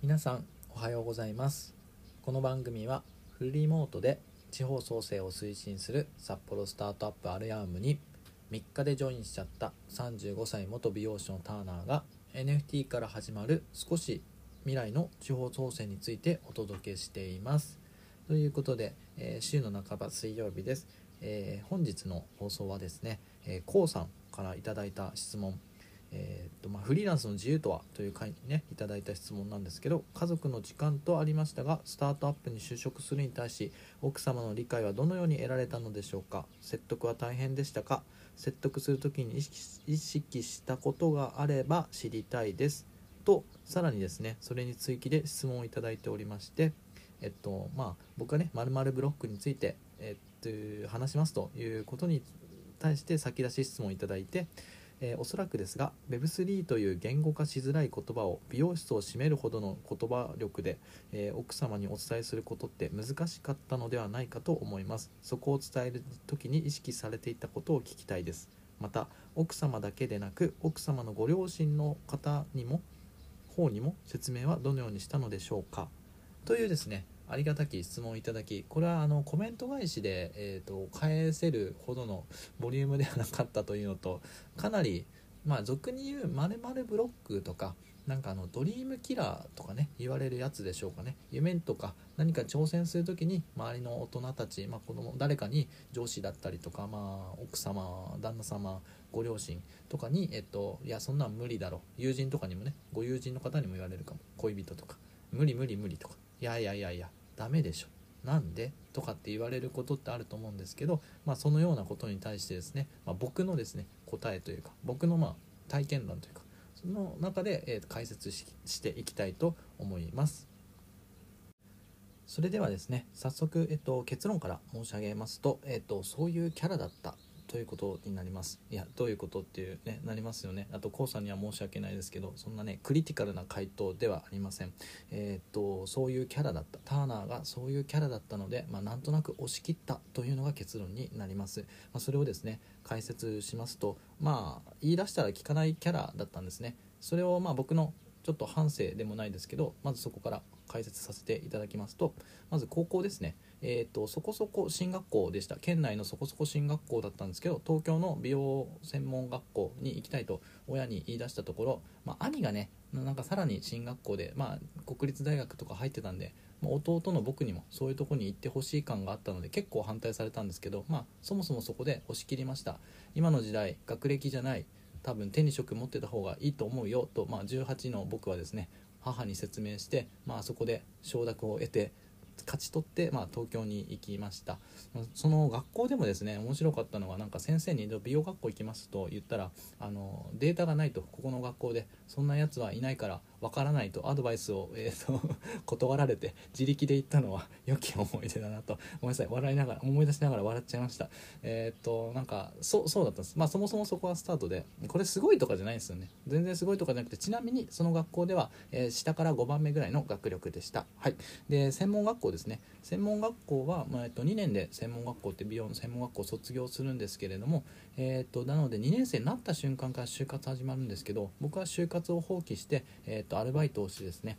皆さんおはようございます。この番組はフルリモートで地方創生を推進する札幌スタートアップアルヤームに3日でジョインしちゃった35歳元美容師のターナーが NFT から始まる少し未来の地方創生についてお届けしています。ということで、えー、週の半ば水曜日です、えー、本日の放送はですね、えー、こうさんからいただいた質問えーとまあ、フリーランスの自由とはという回にねいただいた質問なんですけど家族の時間とありましたがスタートアップに就職するに対し奥様の理解はどのように得られたのでしょうか？説得は大変でしたか？説得する時に意識したことがあれば知りたいです。とさらにですねそれに追記で質問をいただいておりましてえっとまあ僕はね〇〇ブロックについて、えっと、話しますということに対して先出し質問をいただいてえー、おそらくですが Web3 という言語化しづらい言葉を美容室を占めるほどの言葉力で、えー、奥様にお伝えすることって難しかったのではないかと思います。そこを伝える時に意識されていたことを聞きたいです。また奥様だけでなく奥様のご両親の方にも方にも説明はどのようにしたのでしょうか。というですねありがたき質問いただきこれはあのコメント返しで、えーと、返せるほどのボリュームではなかったというのとかなりまあ俗に言うまるブロックとかなんかあのドリームキラーとかね言われるやつでしょうかね。夢とか何か挑戦する時に周りの大人たち、まあ、子供誰かに上司だったりとか、まあ、奥様旦那様ご両親とかに、えっと、いやそんなん無理だろ。友人とかにもねご友人の方にも言われるかも。恋人とか。無理無理無理とか。いやいやいやいや。ダメでしょ。なんで？とかって言われることってあると思うんですけど、まあ、そのようなことに対してですね、まあ、僕のですね答えというか僕のまあ体験談というかその中で、え、解説していきたいと思います。それではですね早速、えっと、結論から申し上げますと、えっと、そういうキャラだったということになります？いやどういうことっていうねなりますよね。あと k o さんには申し訳ないですけどそんなねクリティカルな回答ではありません。えー、っとそういうキャラだった。ターナーがそういうキャラだったので、まあ、なんとなく押し切ったというのが結論になります、まあ、それをですね解説しますとまあ言い出したら聞かないキャラだったんですね。それをまあ僕のちょっと反省でもないですけどまずそこから解説させていただきますとまず高校ですね。えーと、そこそこ進学校でした。県内のそこそこ進学校だったんですけど東京の美容専門学校に行きたいと親に言い出したところ、まあ、兄がねなんかさらに進学校で、まあ、国立大学とか入ってたんで、まあ、弟の僕にもそういうとこに行ってほしい感があったので結構反対されたんですけど、まあ、そもそもそこで押し切りました。今の時代学歴じゃない多分手に職持ってた方がいいと思うよと、まあ、18の僕はですね母に説明して、まあ、そこで承諾を得て勝ち取って、まあ、東京に行きました。その学校でもですね面白かったのはなんか先生に美容学校行きますと言ったらあのデータがないとここの学校でそんなやつはいないからわからないとアドバイスを、えーと、断られて自力で行ったのは良き思い出だなと。ごめんなさい笑いながら思い出しながら笑っちゃいました。えっ、ー、となんかそそうだったんです。まあそもそもそこはスタートでこれすごいとかじゃないんですよね。全然すごいとかじゃなくてちなみにその学校では、えー、下から5番目ぐらいの学力でした。はい。で専門学校ですね。専門学校は、まあ、えっと、2年で専門学校って美容の専門学校を卒業するんですけれども、えっと、なので2年生になった瞬間から就活始まるんですけど僕は就活を放棄して、えっと、アルバイトをしてですね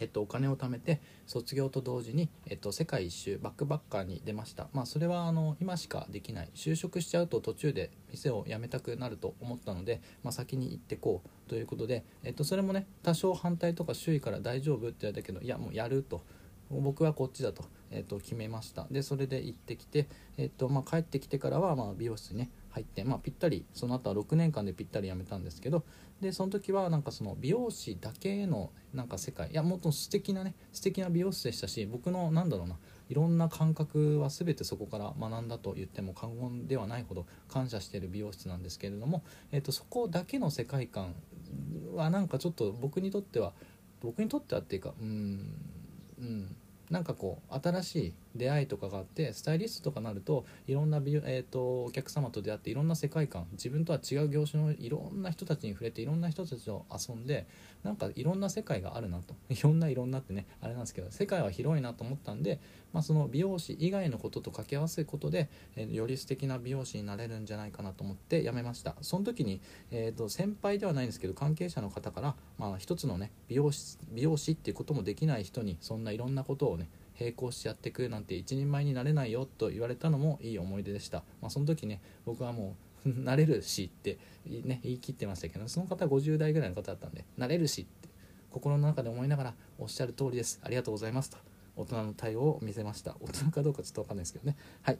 えっと、お金を貯めて卒業と同時に、えっと、世界一周バックバッカーに出ました、まあ、それはあの今しかできない。就職しちゃうと途中で店を辞めたくなると思ったので、まあ、先に行ってこうということで、えっと、それもね多少反対とか周囲から大丈夫って言われたけどいやもうやると。僕はこっちだと,、えっと決めました。でそれで行ってきて、えっとまあ、帰ってきてからはま美容室にね入って、まあ、ぴったりその後は6年間でぴったり辞めたんですけどでその時はなんかその美容師だけのなんか世界いやもっと素敵なね素敵な美容室でしたし僕のなんだろうないろんな感覚は全てそこから学んだと言っても過言ではないほど感謝している美容室なんですけれども、えー、とそこだけの世界観はなんかちょっと僕にとっては僕にとってはっていうかうんうんなんかこう新しい出会いとかがあってスタイリストとかなるといろんな、えーと、お客様と出会っていろんな世界観自分とは違う業種のいろんな人たちに触れていろんな人たちと遊んでなんかいろんな世界があるなと。いろんないろんなってねあれなんですけど世界は広いなと思ったんで、まあ、その美容師以外のことと掛け合わせることで、えー、より素敵な美容師になれるんじゃないかなと思って辞めました。その時に、えーと、先輩ではないんですけど関係者の方から、まあ、一つのね美容師美容師っていうこともできない人にそんないろんなことをね並行してやっていくなんて一人前になれないよと言われたのもいい思い出でした、まあ、その時ね僕はもう なれるしって、ね、言い切ってましたけどその方50代ぐらいの方だったんでなれるしって心の中で思いながらおっしゃる通りです。ありがとうございますと大人の対応を見せました。大人かどうかちょっと分かんないですけどね。はい。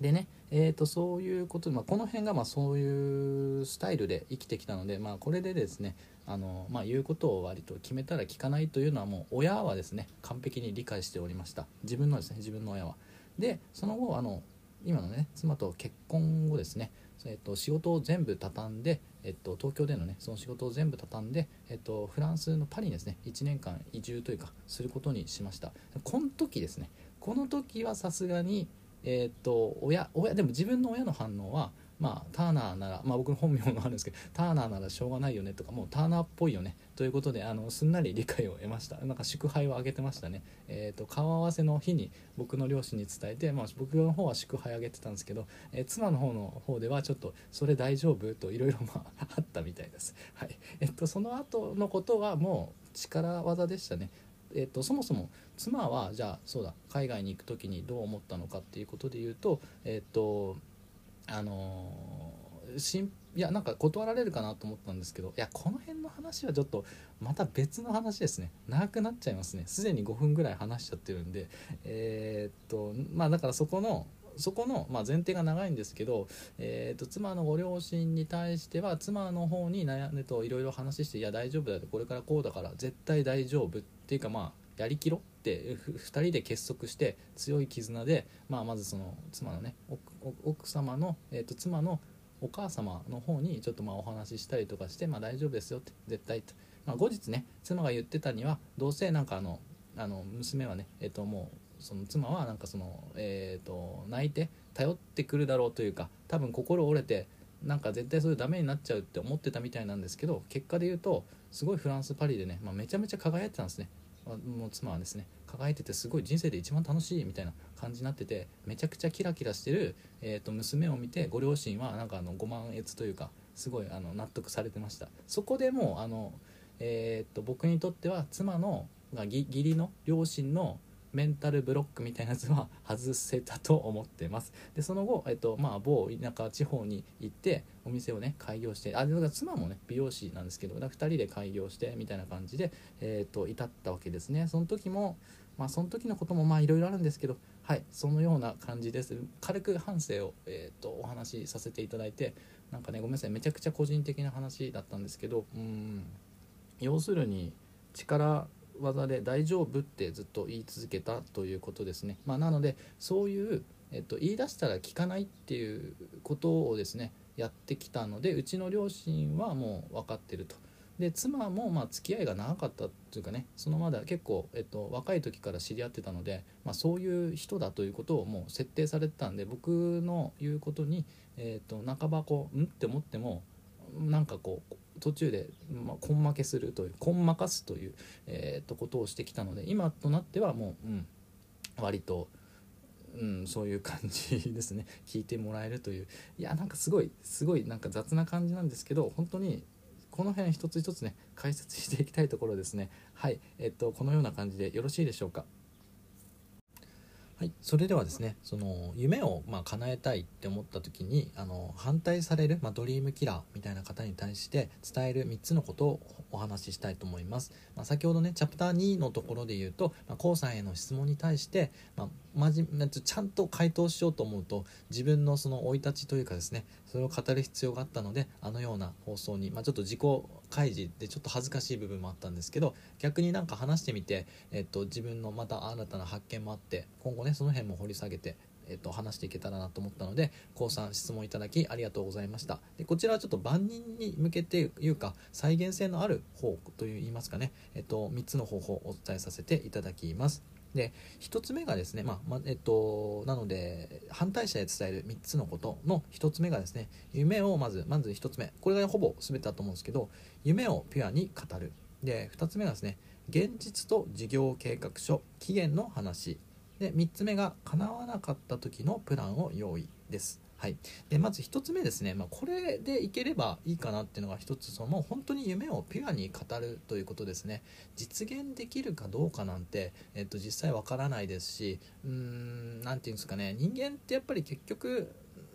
でね、えー、とそういうこと、まあ、この辺がまあそういうスタイルで生きてきたので、まあ、これでですねあの、まあ、言うことを割と決めたら聞かないというのはもう親はですね完璧に理解しておりました。自分のですね自分の親は。でその後あの今のね妻と結婚後ですね、えっと、仕事を全部畳んで、えっと、東京でのねその仕事を全部畳んで、えっと、フランスのパリにですね1年間移住というかすることにしました。この時ですねこの時はさすがにえっと親親でも自分の親の反応はまあ、ターナーなら、まあ、僕の本名もあるんですけどターナーならしょうがないよねとかもうターナーっぽいよね。ということであのすんなり理解を得ました。なんか祝杯をあげてましたね、えーと、顔合わせの日に僕の両親に伝えて、まあ、僕の方は祝杯あげてたんですけど、えー、妻の方の方ではちょっとそれ大丈夫といろいろあったみたいです、はい。えっと、その後のことはもう力技でしたね。えーと、そもそも妻はじゃあそうだ海外に行く時にどう思ったのかっていうことで言うと,、えーとあのしんいやなんか断られるかなと思ったんですけどいやこの辺の話はちょっとまた別の話ですね。長くなっちゃいますね。すでに5分ぐらい話しちゃってるんで。えー、っとまあだからそこのそこの、まあ、前提が長いんですけど、えーと、妻のご両親に対しては妻の方に悩んでといろいろ話して「いや大丈夫だよ。これからこうだから絶対大丈夫」っていうかまあやりきろって2人で結束して強い絆で、まあ、まずその妻のね奥奥様の、えーと、妻のお母様の方にちょっとまあお話ししたりとかして、まあ、大丈夫ですよって絶対と、まあ、後日ね妻が言ってたにはどうせなんかあのあの娘はね、えー、ともうその妻はなんかその、えー、と泣いて頼ってくるだろうというか多分心折れてなんか絶対それダメになっちゃうって思ってたみたいなんですけど結果で言うとすごいフランス・パリでね、まあ、めちゃめちゃ輝いてたんですね。もう妻はですね輝いててすごい人生で一番楽しいみたいな感じになっててめちゃくちゃキラキラしてる、えー、と娘を見てご両親はなんかあのご満悦というかすごいあの納得されてました。そこでもうあの、えー、と僕にとっては妻の義理の両親のメンタルブロックみたいなやつは外せたと思ってます。でその後、えっとまあ、某田舎地方に行ってお店をね開業してあだか妻もね美容師なんですけど2人で開業してみたいな感じで、えっと至ったわけですね。その時もまあその時のこともまあいろいろあるんですけどはいそのような感じです。軽く反省を、えー、とお話しさせていただいてなんかねごめんなさいめちゃくちゃ個人的な話だったんですけどうん要するに力技で大丈夫ってずっと言い続けたということですね。まあ、なのでそういう、えっと、言い出したら聞かないっていうことをですねやってきたのでうちの両親はもう分かってると。で妻もまあ付き合いが長かったというかねそのまだ結構、えっと、若い時から知り合ってたので、まあ、そういう人だということをもう設定されてたんで僕の言うことに、えっと、半ばこう「ん?」って思ってもなんかこう途中で、ま、根負けするという根負かすという、えー、とことをしてきたので今となってはもう、うん、割と、うん、そういう感じですね。聞いてもらえるという。いやなんかすごいすごいなんか雑な感じなんですけど本当にこの辺一つ一つね解説していきたいところですね。はいえっとこのような感じでよろしいでしょうか。はい、それではですねその夢をまあ叶えたいって思った時にあの反対される、まあ、ドリームキラーみたいな方に対して伝える3つのことをお話ししたいと思います、まあ、先ほどねチャプター2のところで言うと、まあ、コウさんへの質問に対して、まあ、まじちゃんと回答しようと思うと自分のその生い立ちというかですねそれを語る必要があったのであのような放送に、まあ、ちょっと自己開示でちょっと恥ずかしい部分もあったんですけど逆になんか話してみて、えっと、自分のまた新たな発見もあって今後ねその辺も掘り下げてえっと、話していけたらなと思ったので、高さん質問いただきありがとうございました。で、こちらはちょっと万人に向けていうか、再現性のある方といいますかね、えっと、3つの方法をお伝えさせていただきます。で1つ目がですね、まあまえっと、なので反対者へ伝える3つのことの1つ目がですね夢をまずまず1つ目。これがほぼ全てだと思うんですけど夢をピュアに語る。で2つ目がですね現実と事業計画書期限の話。で3つ目が叶わなかった時のプランを用意です。はい、でまず1つ目ですね、まあ、これでいければいいかなっていうのが1つその本当に夢をピュアに語るということですね。実現できるかどうかなんて、えっと、実際わからないですしうーん何て言うんですかね。人間ってやっぱり結局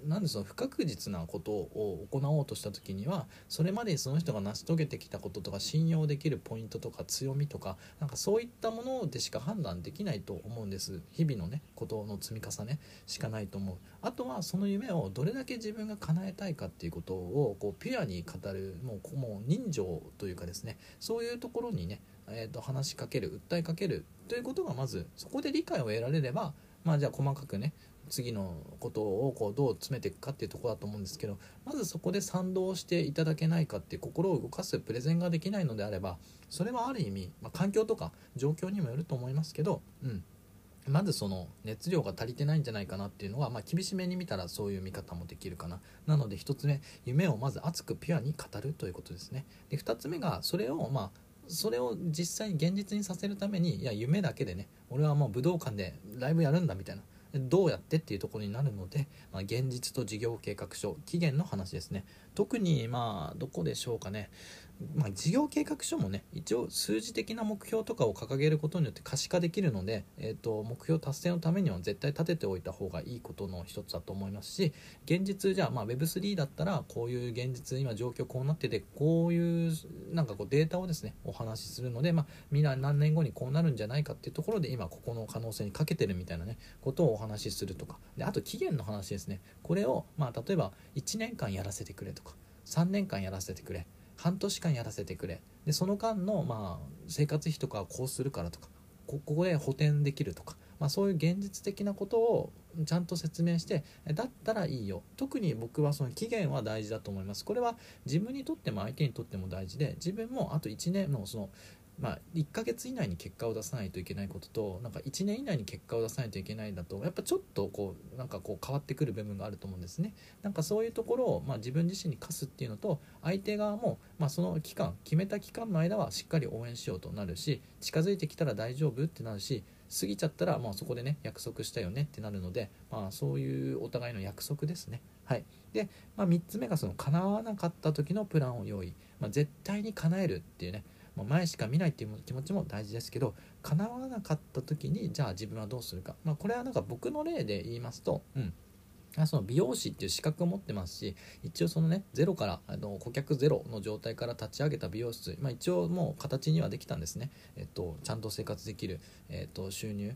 なんでその不確実なことを行おうとした時にはそれまでにその人が成し遂げてきたこととか信用できるポイントとか強みとかなんかそういったものでしか判断できないと思うんです。日々のねことの積み重ねしかないと思う。あとはその夢をどれだけ自分が叶えたいかっていうことをこうピュアに語るもうもう人情というかですね。そういうところにねえー、と話しかける訴えかけるということがまずそこで理解を得られればまあじゃあ細かくね次のことをこうどう詰めていくかっていうとこだと思うんですけどまずそこで賛同していただけないかって心を動かすプレゼンができないのであればそれはある意味、まあ、環境とか状況にもよると思いますけど、うん、まずその熱量が足りてないんじゃないかなっていうのは、まあ、厳しめに見たらそういう見方もできるかな。なので1つ目夢をまず熱くピュアに語るということですね。で2つ目がそれをまあそれを実際に現実にさせるためにいや夢だけでね俺はもう武道館でライブやるんだみたいな。どうやってっていうところになるので、まあ、現実と事業計画書期限の話ですね。特にまあどこでしょうかね。まあ、事業計画書もね一応数字的な目標とかを掲げることによって可視化できるので、えーと、目標達成のためには絶対立てておいた方がいいことの一つだと思いますし現実じゃあ、まあ、Web3 だったらこういう現実今状況こうなっててこういうなんかこうデータをですねお話しするので、まあ、みんな何年後にこうなるんじゃないかっていうところで今ここの可能性にかけてるみたいなねことをお話しするとか。であと期限の話ですね。これを、まあ、例えば1年間やらせてくれとか3年間やらせてくれ。半年間やらせてくれ。でその間の、まあ、生活費とかこうするからとかここで補填できるとか、まあ、そういう現実的なことをちゃんと説明してだったらいいよ。特に僕はその期限は大事だと思います。これは自分にとっても相手にとっても大事で自分もあと1年のそのまあ、1ヶ月以内に結果を出さないといけないこととなんか1年以内に結果を出さないといけないだとやっぱちょっとこうなんかこう変わってくる部分があると思うんですね。なんかそういうところを、ま、自分自身に課すっていうのと相手側も、ま、その期間決めた期間の間はしっかり応援しようとなるし近づいてきたら大丈夫ってなるし過ぎちゃったら、まあ、そこでね約束したよねってなるので、まあ、そういうお互いの約束ですね。はい。で、まあ、3つ目がその叶わなかった時のプランを用意、まあ、絶対に叶えるっていうね。まあ、前しか見ないっていう気持ちも大事ですけど叶わなかった時にじゃあ自分はどうするか、まあ、これはなんか僕の例で言いますと、うん、その美容師っていう資格を持ってますし一応そのねゼロからあの顧客ゼロの状態から立ち上げた美容室、まあ、一応もう形にはできたんですね、えっと、ちゃんと生活できる、えっと、収入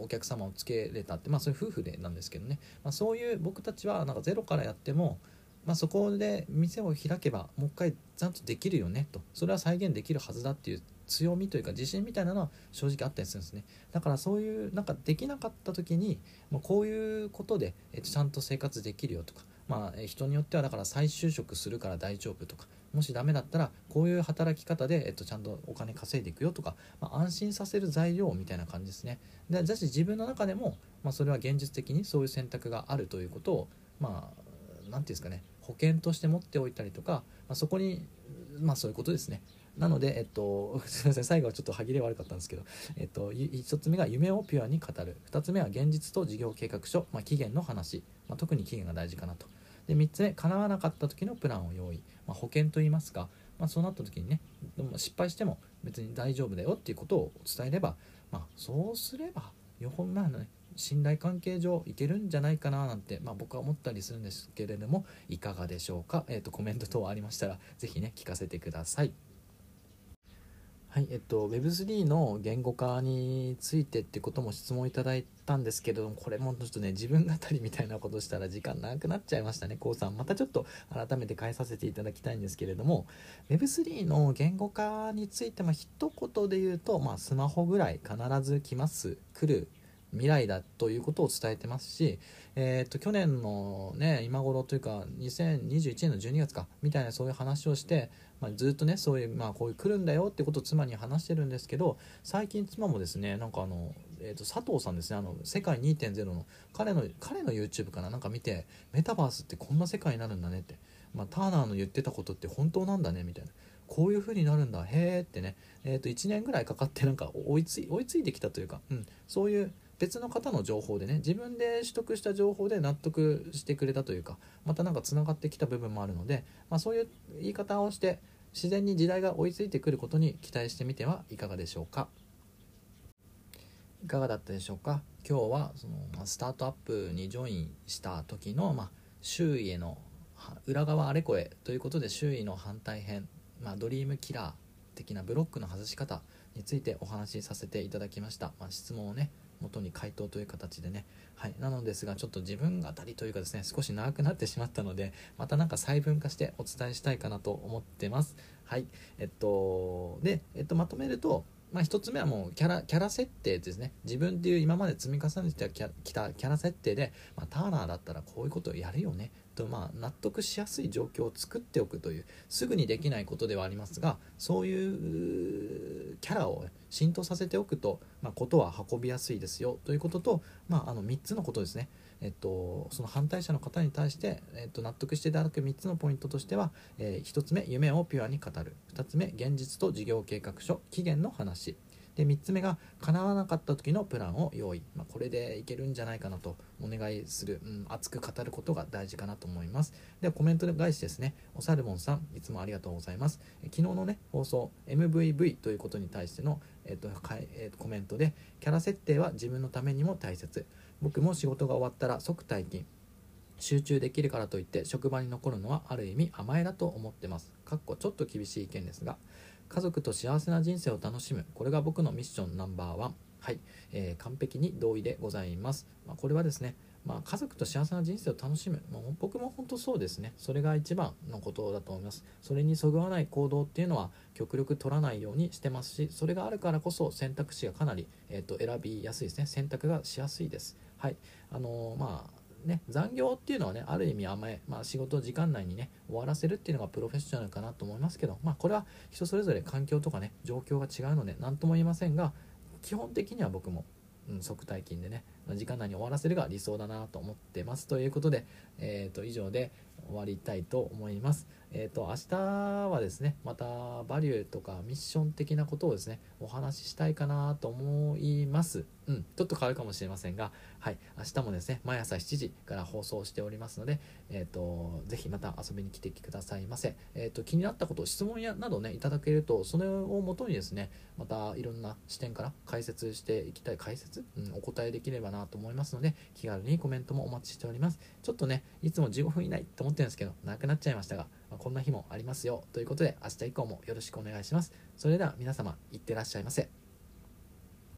お客様をつけれたって、まあ、そういう夫婦でなんですけどね、まあ、そういう僕たちはなんかゼロからやってもまあ、そこで店を開けばもう一回ちゃんとできるよねと。それは再現できるはずだっていう強みというか自信みたいなのは正直あったりするんですね。だからそういうなんかできなかった時にもうこういうことで、えっと、ちゃんと生活できるよとかまあ人によってはだから再就職するから大丈夫とかもしダメだったらこういう働き方で、えっと、ちゃんとお金稼いでいくよとか、まあ、安心させる材料みたいな感じですね。でだし自分の中でも、まあ、それは現実的にそういう選択があるということをまあ何て言うんですかね保険として持っておいたりとか、まあ、そこにまあそういうことですね。なので、えっと、すみません最後はちょっと歯切れ悪かったんですけど、えっと、1つ目が夢をピュアに語る。2つ目は現実と事業計画書、まあ、期限の話、まあ、特に期限が大事かなと。で3つ目叶わなかった時のプランを用意、まあ、保険といいますか、まあ、そうなった時にね失敗しても別に大丈夫だよっていうことを伝えれば、まあ、そうすればよほんまあね信頼関係上いけるんじゃないかななんて、まあ、僕は思ったりするんですけれどもいかがでしょうか、えーと、コメント等ありましたら是非ね聞かせてください。はいえっと、Web3 の言語化についてってことも質問いただいたんですけどもこれもちょっとね自分語りみたいなことしたら時間長くなっちゃいましたね。こうさんまたちょっと改めて変えさせていただきたいんですけれども Web3 の言語化についてま一言で言うと、まあ、スマホぐらい必ず来ます。来る未来だということを伝えてますし、えー、と去年の、ね、今頃というか2021年の12月かみたいなそういう話をして、まあ、ずっとねそういう、まあ、こういう来るんだよってことを妻に話してるんですけど最近妻もですねなんかあのえー、と佐藤さんですねあの世界2.0の彼の彼の YouTube かななんか見てメタバースってこんな世界になるんだねって、まあ、ターナーの言ってたことって本当なんだねみたいな。こういう風になるんだへーってね、えー、と1年ぐらいかかってなんか追いつい追いついてきたというか、うん、そういう別の方の情報でね自分で取得した情報で納得してくれたというかまたなんかつながってきた部分もあるので、まあ、そういう言い方をして自然に時代が追いついてくることに期待してみてはいかがでしょうか。いかがだったでしょうか？今日はそのスタートアップにジョインした時の、まあ、周囲への裏側あれこれということで周囲の反対編、まあ、ドリームキラー的なブロックの外し方についてお話しさせていただきました、ま、質問をね元に回答という形でね、はい、なのですがちょっと自分語りというかですね少し長くなってしまったのでまた何か細分化してお伝えしたいかなと思ってます。はい。えっとで、えっと、まとめるとまあ、1つ目はもうキャラキャラ設定ですね。自分っていう今まで積み重ねてきたキャラ設定で、まあ、ターナーだったらこういうことをやるよね。と、まあ、納得しやすい状況を作っておくというすぐにできないことではありますがそういうキャラを浸透させておくと、まあ、ことは運びやすいですよということと、まあ、あの3つのことですね。えっと、その反対者の方に対して、えっと、納得していただく3つのポイントとしては、えー、1つ目夢をピュアに語る。2つ目現実と事業計画書期限の話。で3つ目が叶わなかった時のプランを用意、まあ、これでいけるんじゃないかなとお願いする、うん、熱く語ることが大事かなと思います。ではコメント返しですね。おサルモンさんいつもありがとうございます。昨日のね放送 MVV ということに対しての、えっとえっと、コメントでキャラ設定は自分のためにも大切。僕も仕事が終わったら即退勤。集中できるからといって職場に残るのはある意味甘えだと思ってます。かっこちょっと厳しい意見ですが家族と幸せな人生を楽しむ。これが僕のミッションナンバーワン。はい、えー、完璧に同意でございます、まあ、これはですねまあ、家族と幸せな人生を楽しむ、まあ、僕も本当そうですね。それが一番のことだと思います。それにそぐわない行動っていうのは極力取らないようにしてますしそれがあるからこそ選択肢がかなり、えー、と選びやすいですね。選択がしやすいです。はいあの、まあね、残業っていうのはねある意味甘え、まあ、仕事時間内にね終わらせるっていうのがプロフェッショナルかなと思いますけど、まあ、これは人それぞれ環境とかね状況が違うので何とも言いませんが基本的には僕も、うん、即退勤でね時間内に終わらせるが理想だなと思ってますということで、えー、と以上で終わりたいと思います。えーと、明日はですねまたバリューとかミッション的なことをですねお話ししたいかなと思います。うんちょっと変わるかもしれませんがはい明日もですね毎朝7時から放送しておりますのでえっ、ー、とぜひまた遊びに来てくださいませ。えっ、ー、と気になったこと質問やなどねいただけるとそれをもとにですねまたいろんな視点から解説していきたい解説、うん、お答えできればなと思いますので気軽にコメントもお待ちしております。ちょっとねいつも15分以内と思ってるんですけどなくなっちゃいましたがまあ、こんな日もありますよということで明日以降もよろしくお願いします。それでは皆様いってらっしゃいませ。